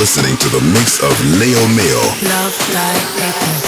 Listening to the mix of Leo Mayo. Love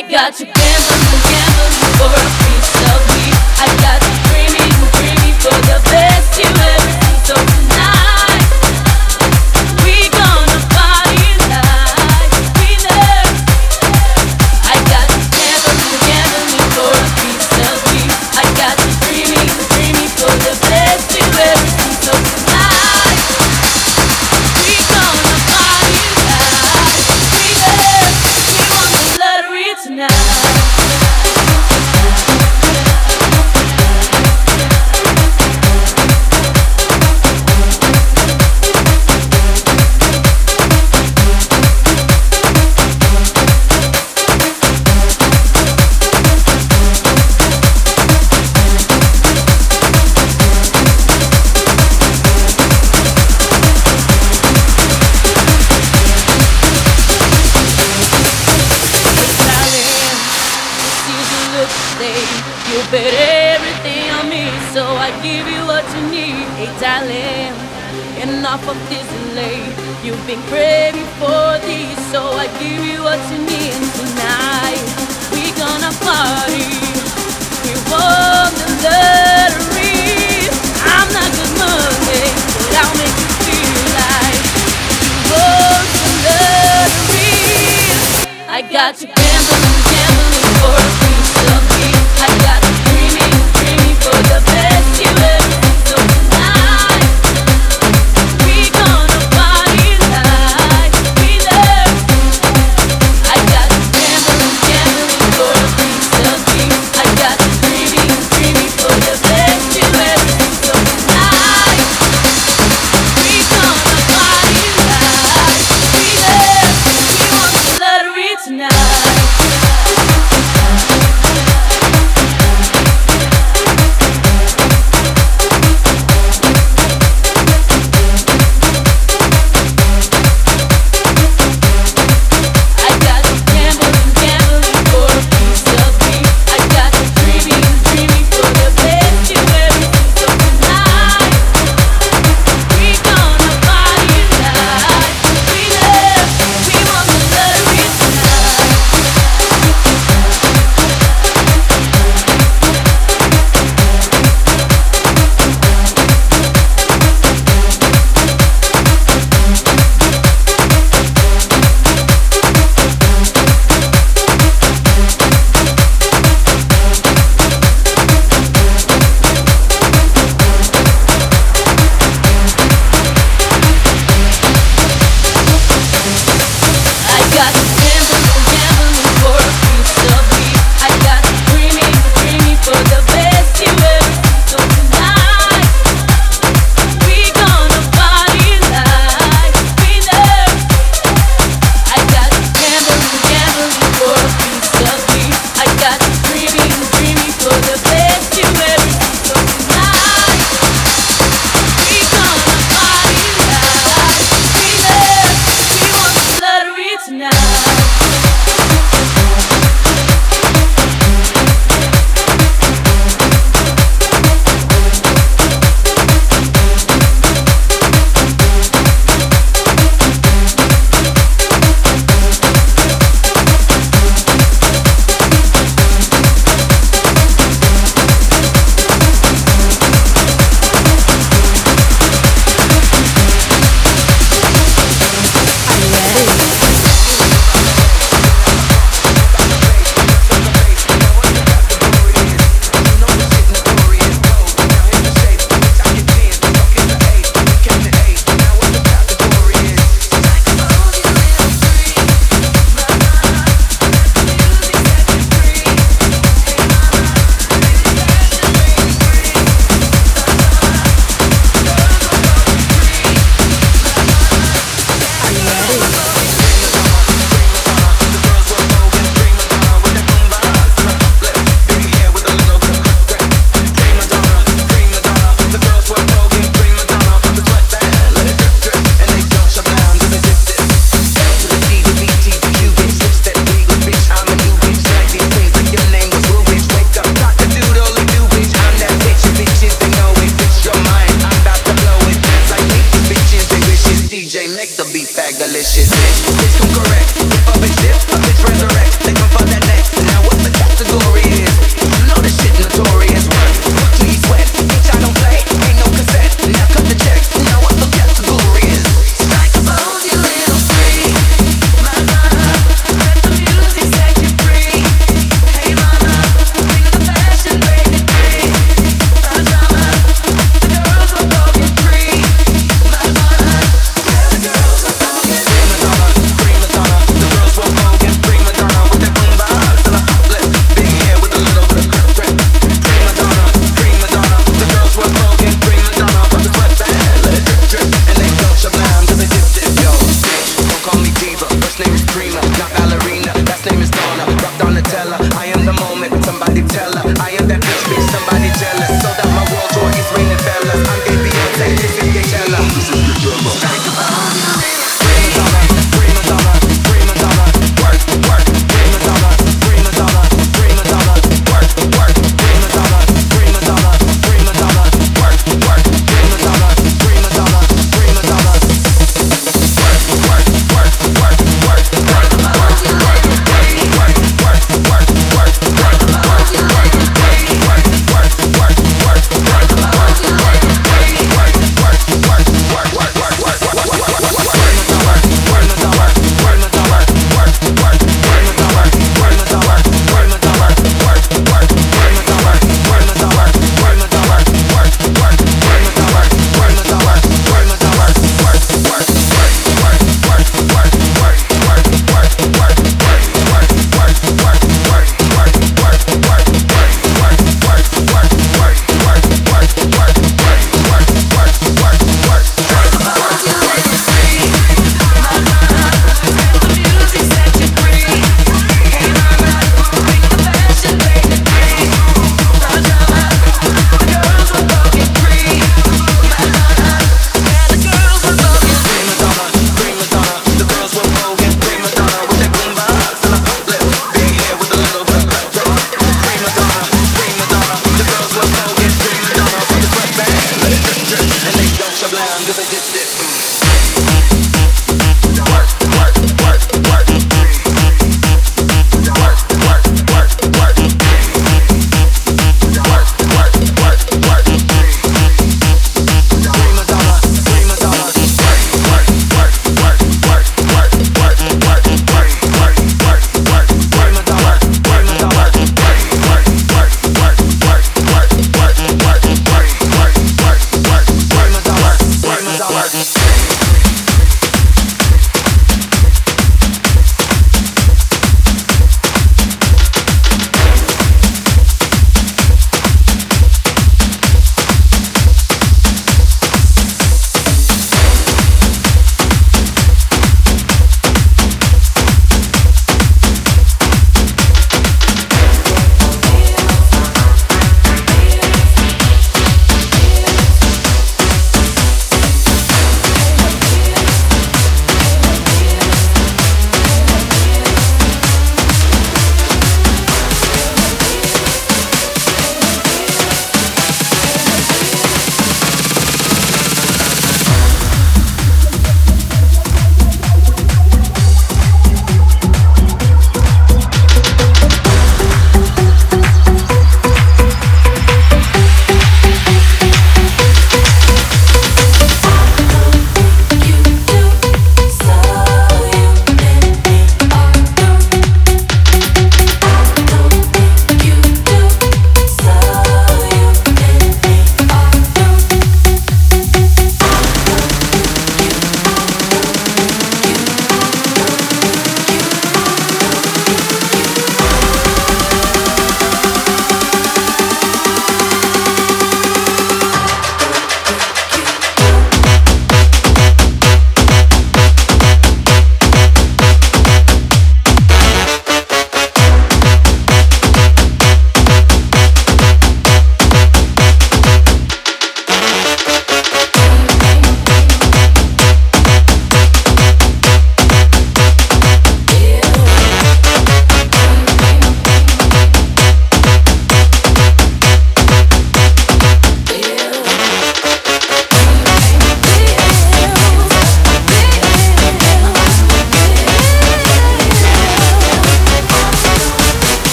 I got you gambling, gambling for a piece of me. I got you dreaming, dreaming for the best.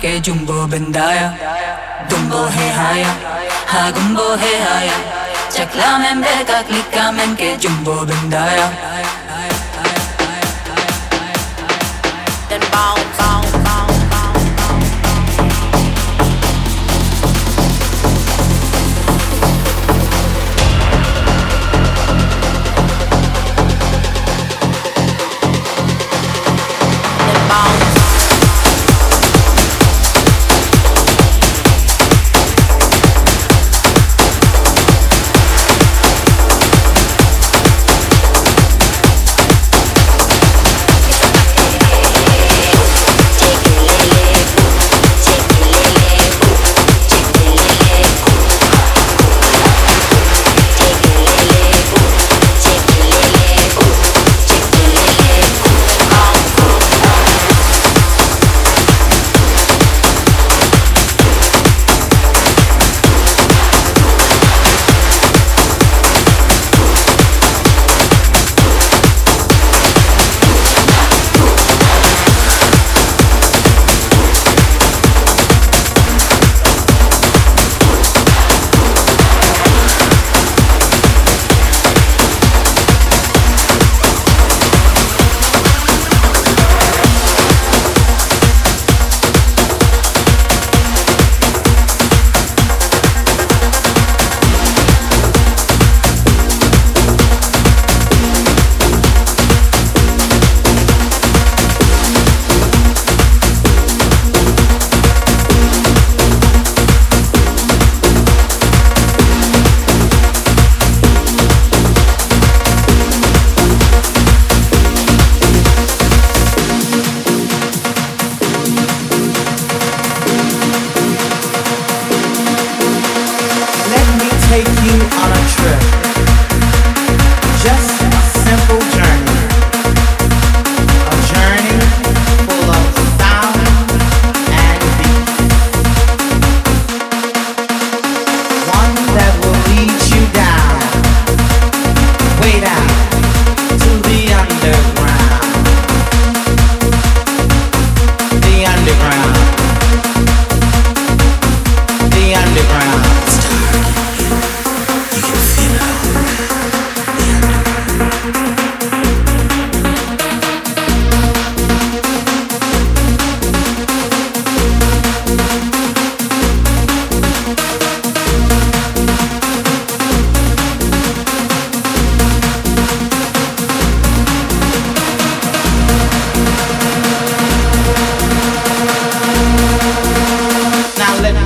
anche bên bendaya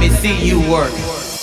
me see you work.